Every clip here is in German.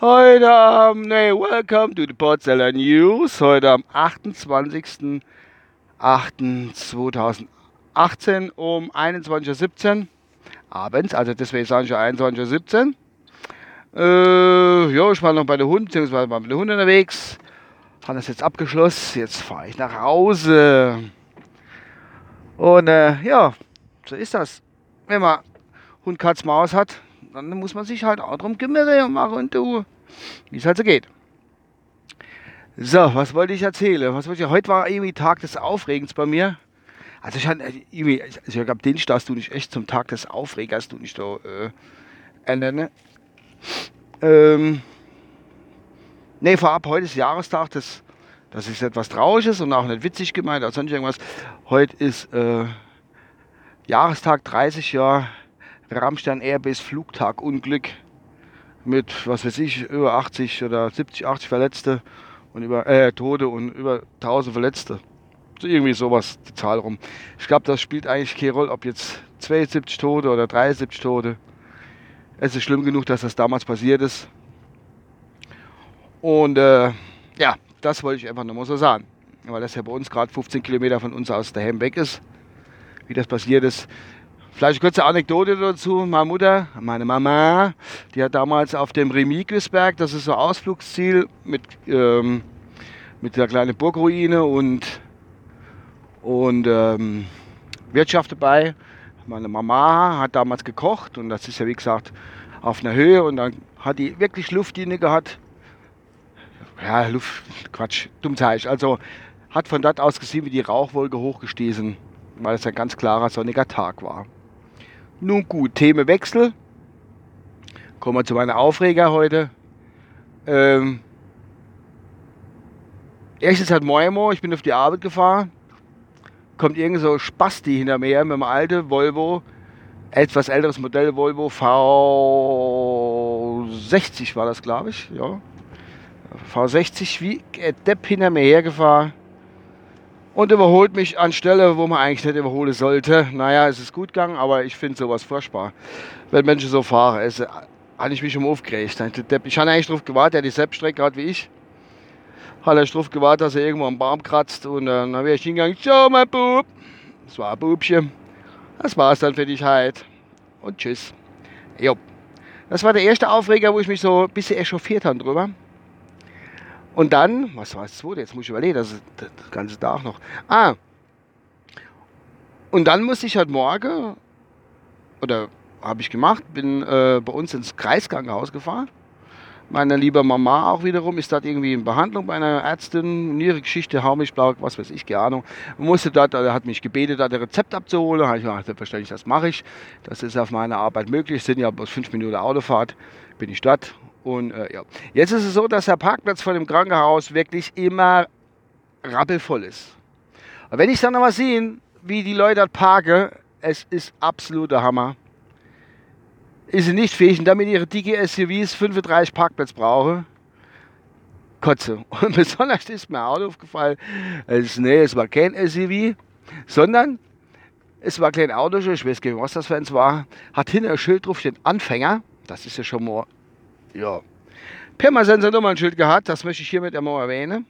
Heute am, nee, welcome to the Portseller News. Heute am 28.08.2018 um 21.17 Uhr abends, also deswegen sage ich ja 21.17 Uhr. Äh, ja, ich war noch bei der Hund, beziehungsweise war mit der Hund unterwegs. Habe das jetzt abgeschlossen. Jetzt fahre ich nach Hause. Und äh, ja, so ist das. Wenn man Hund, Katz, Maus hat, dann muss man sich halt auch drum kümmern machen und tun, wie es halt so geht. So, was wollte ich erzählen? Was wollte ich? Heute war irgendwie Tag des Aufregens bei mir. Also ich hatte irgendwie, also ich glaube, den darfst du nicht echt zum Tag des Aufregers, du nicht so äh, ändern. Ne? Ähm, nee, vorab, heute ist Jahrestag des, das ist etwas Trauriges und auch nicht witzig gemeint oder sonst irgendwas. Heute ist äh, Jahrestag 30 Jahre Rammstein Airbase Flugtagunglück mit, was weiß ich, über 80 oder 70, 80 Verletzte und über äh, Tote und über 1000 Verletzte. So irgendwie sowas, die Zahl rum. Ich glaube, das spielt eigentlich keine Rolle, ob jetzt 72 Tote oder 73 Tote. Es ist schlimm genug, dass das damals passiert ist. Und äh, ja, das wollte ich einfach nur mal so sagen. Weil das ja bei uns gerade 15 Kilometer von uns aus daheim weg ist. Wie das passiert ist. Vielleicht eine kurze Anekdote dazu. Meine Mutter, meine Mama, die hat damals auf dem Remigusberg, das ist so ein Ausflugsziel mit, ähm, mit der kleinen Burgruine und, und ähm, Wirtschaft dabei. Meine Mama hat damals gekocht und das ist ja wie gesagt auf einer Höhe und dann hat die wirklich Luftlinie gehabt. Ja, Luft, Quatsch, dummzeig. Also hat von dort aus gesehen, wie die Rauchwolke hochgestiegen, weil es ein ganz klarer sonniger Tag war. Nun gut, Themenwechsel. Kommen wir zu meiner Aufreger heute. Ähm, erstes hat Moimo, ich bin auf die Arbeit gefahren. Kommt irgend so Spasti hinter mir mit einem alten Volvo, etwas älteres Modell Volvo V60 war das, glaube ich. Ja. V60 wie Depp hinter mir hergefahren und überholt mich an Stelle, wo man eigentlich nicht überholen sollte. Naja, es ist gut gegangen, aber ich finde sowas furchtbar, wenn Menschen so fahren. Es, habe ich mich schon aufgeregt. Ich habe eigentlich darauf gewartet, der die Selbststrecke hat wie ich. Habe ich darauf gewartet, dass er irgendwo am Baum kratzt und äh, dann habe ich hingegangen, schau mein Bub. Das war ein Bubchen. Das war es dann für dich halt. Und tschüss. Jo. Das war der erste Aufreger, wo ich mich so ein bisschen echauffiert habe drüber. Und dann, was war das zweite? Jetzt muss ich überlegen, das ist das ganze Tag noch. Ah. Und dann musste ich halt morgen, oder habe ich gemacht, bin äh, bei uns ins Kreiskrankenhaus gefahren. Meine liebe Mama auch wiederum ist dort irgendwie in Behandlung bei einer Ärztin, ihre Geschichte, Haumilchblau, was weiß ich, keine Ahnung. Musste dort, er hat mich gebetet, dort ein Rezept abzuholen. Da habe ich gesagt, selbstverständlich, das mache ich. Das ist auf meiner Arbeit möglich. Sind ja bloß fünf Minuten Autofahrt, bin ich dort und äh, ja. Jetzt ist es so, dass der Parkplatz vor dem Krankenhaus wirklich immer rappelvoll ist. Und wenn ich dann noch mal sehe, wie die Leute dort parken, es ist absoluter Hammer. Ist sie nicht fähig, und damit ihre dicke SUVs 35 Parkplätze brauchen, kotze. Und besonders ist mir auch aufgefallen, es, nee, es war kein SUV, sondern es war kein Auto, ich weiß gar nicht, was das für eins war, hat hinten ein Schild drauf, steht Anfänger. Das ist ja schon mal ja, Pirmasens hat Schild gehabt, das möchte ich hiermit einmal erwähnen.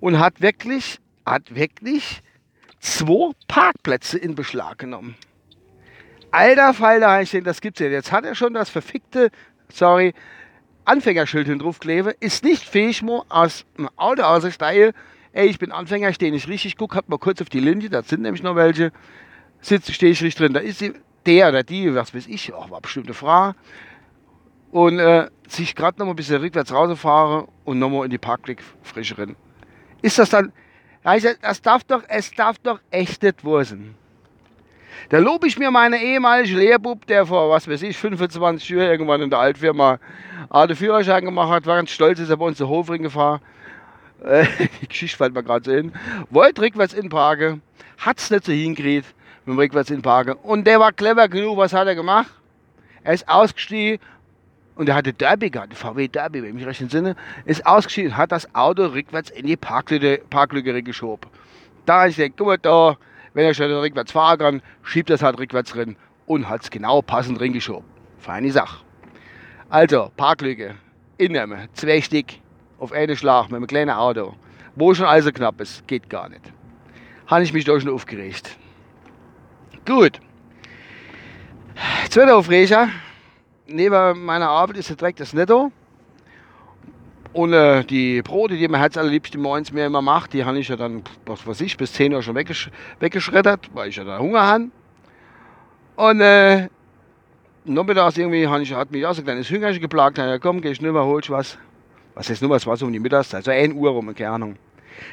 Und hat wirklich, hat wirklich zwei Parkplätze in Beschlag genommen. Alter Falter, ich denke, das gibt's ja. Jetzt hat er schon das verfickte, sorry, Anfängerschild hin draufkleber, ist nicht fähig, mo aus dem Auto auszusteigen. Ey, ich bin Anfänger, stehe nicht richtig, guck, hab mal kurz auf die Linie, da sind nämlich noch welche. Sitze, stehe ich richtig drin, da ist sie, der oder die, was weiß ich, oh, war bestimmt eine Frau und äh, sich gerade noch mal ein bisschen rückwärts rausfahre und noch mal in die Parkblick frisch rennen. Ist das dann, das darf doch, es darf doch echt nicht wursen. Da lobe ich mir meine ehemalige Lehrbub, der vor, was weiß ich, 25 Jahren irgendwann in der Altfirma den Führerschein gemacht hat, war ganz stolz, ist er bei uns zu Hofring gefahren. Äh, die Geschichte fällt mir gerade so hin. Wollte rückwärts in Parke, hat es nicht so hingekriegt mit dem rückwärts in Parke. Und der war clever genug, was hat er gemacht? Er ist ausgestiegen und er hatte Derby gehabt, VW Derby, wenn ich mich recht entsinne, ist ausgeschieden, hat das Auto rückwärts in die Parklücke, Parklücke geschoben. Da ich denke, guck mal da, wenn er schon rückwärts fahren kann, schiebt das halt rückwärts drin und hat es genau passend reingeschoben. Feine Sache. Also, Parklücke, innehmen, zwei Stück auf einen Schlag mit einem kleinen Auto. Wo schon also knapp ist, geht gar nicht. Habe ich mich da schon aufgeregt. Gut. Zweiter Aufreger. Neben meiner Arbeit ist direkt das Netto. Und äh, die Brote, die mein Herz allerliebste morgens mir immer macht, die habe ich ja dann, was weiß ich, bis 10 Uhr schon weggesch weggeschreddert, weil ich ja da Hunger habe. Und äh, nachmittags irgendwie ich, hat mich auch so ein kleines Hüngerchen geplagt. Ja, komm, geh ich nur mal, holst was. Was ist nur was, war so um die Mittagszeit, so 1 Uhr rum, keine Ahnung.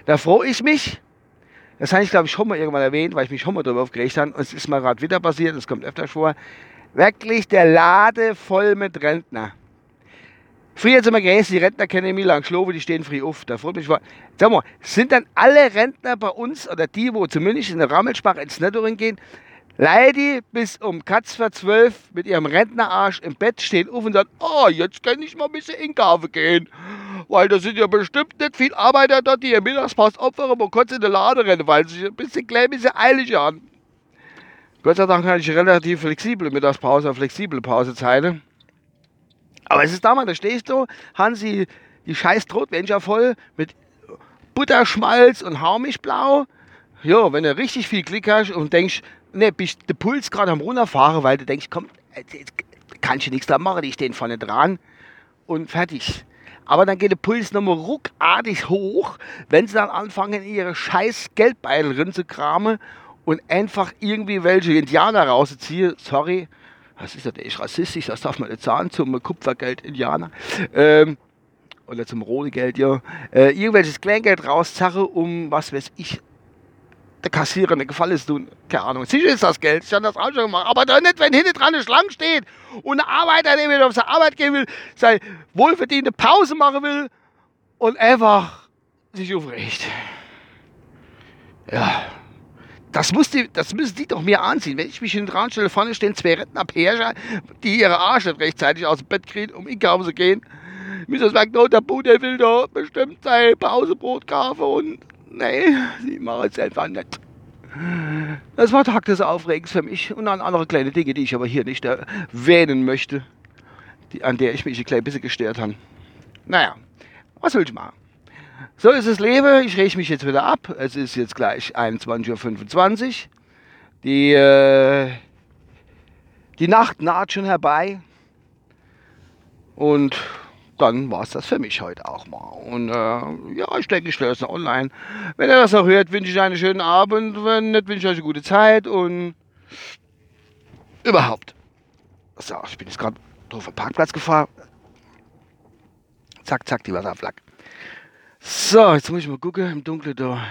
Da freue ich mich. Das habe ich, glaube ich, schon mal irgendwann erwähnt, weil ich mich schon mal darüber aufgeregt habe. Und es ist mal gerade wieder passiert, es kommt öfter vor. Wirklich der Lade voll mit Rentner. Früher jetzt immer gewesen, die Rentner kennen ich lang Schlobe, die stehen früh auf. Da freut mich mal. Sag mal, sind dann alle Rentner bei uns oder die, wo zumindest in der Rammelsprache ins Nettoring gehen, Leidi bis um Katz vor zwölf mit ihrem Rentnerarsch im Bett stehen auf und sagen, oh, jetzt kann ich mal ein bisschen in Kaffee gehen. Weil da sind ja bestimmt nicht viele Arbeiter dort, die ihr Mittagspause opfern und kurz in den Laden rennen, weil sie ein bisschen klein, ein bisschen eilig haben. Gott sei Dank hatte ich relativ flexible Mittagspause, flexible Pausezeiten. Aber es ist damals, da stehst du, haben sie die scheiß Trotwänscher voll mit Butterschmalz und Haumischblau. Ja, wenn du richtig viel Klick hast und denkst, ne, bist der Puls gerade am runterfahren, weil du denkst, komm, jetzt kannst du nichts da machen, die stehen vorne dran und fertig. Aber dann geht der Puls nochmal ruckartig hoch, wenn sie dann anfangen, ihre scheiß Geldbeutel zu kramen und einfach irgendwie welche Indianer rausziehen. Sorry, was ist das echt rassistisch, das darf man nicht sagen, zum Kupfergeld-Indianer. Ähm, oder zum Rohgeld, ja. Äh, irgendwelches Kleingeld rauszerre, um, was weiß ich, der Kassierer eine Gefallen zu tun. Keine Ahnung. Sicher ist das Geld, ich habe das auch schon gemacht. Aber doch nicht, wenn hinten dran eine Schlange steht und ein Arbeiter, der wieder auf seine Arbeit gehen will, seine wohlverdiente Pause machen will und einfach sich aufregt. Ja. Das, muss die, das müssen die doch mir anziehen. Wenn ich mich in den Raum stelle, vorne stehen zwei Rentner Perscher, die ihre Arsch nicht rechtzeitig aus dem Bett kriegen, um in Kaufen zu gehen. McDonald, der Bu, der will da bestimmt sein Pausebrot kaufen und nee, sie machen es einfach nicht. Das war Tag des Aufregens für mich und an andere kleine Dinge, die ich aber hier nicht erwähnen möchte, die, an der ich mich ein klein bisschen gestört habe. Naja, was will ich machen? So ist das Leben. Ich reg mich jetzt wieder ab. Es ist jetzt gleich 21.25 Uhr. Die, äh, die Nacht naht schon herbei. Und dann war es das für mich heute auch mal. Und äh, ja, ich denke, ich stelle das noch online. Wenn ihr das noch hört, wünsche ich einen schönen Abend. Wenn nicht, wünsche ich euch eine gute Zeit und überhaupt. So, ich bin jetzt gerade auf den Parkplatz gefahren. Zack, zack, die Wasserflagge. So, jetzt muss ich mal gucken im Dunkeln da.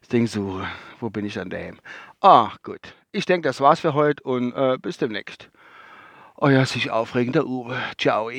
Das Ding suchen. Wo bin ich an dem? Ah, gut. Ich denke, das war's für heute und äh, bis demnächst. Euer sich aufregender Uwe. Ciao.